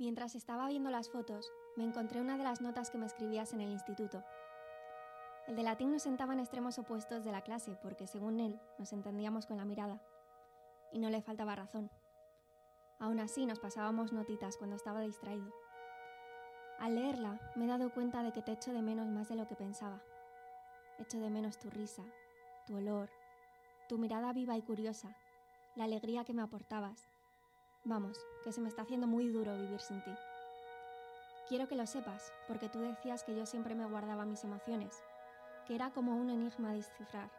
Mientras estaba viendo las fotos, me encontré una de las notas que me escribías en el instituto. El de latín nos sentaba en extremos opuestos de la clase porque, según él, nos entendíamos con la mirada. Y no le faltaba razón. Aún así, nos pasábamos notitas cuando estaba distraído. Al leerla, me he dado cuenta de que te echo de menos más de lo que pensaba. Echo de menos tu risa, tu olor, tu mirada viva y curiosa, la alegría que me aportabas. Vamos, que se me está haciendo muy duro vivir sin ti. Quiero que lo sepas, porque tú decías que yo siempre me guardaba mis emociones, que era como un enigma a descifrar.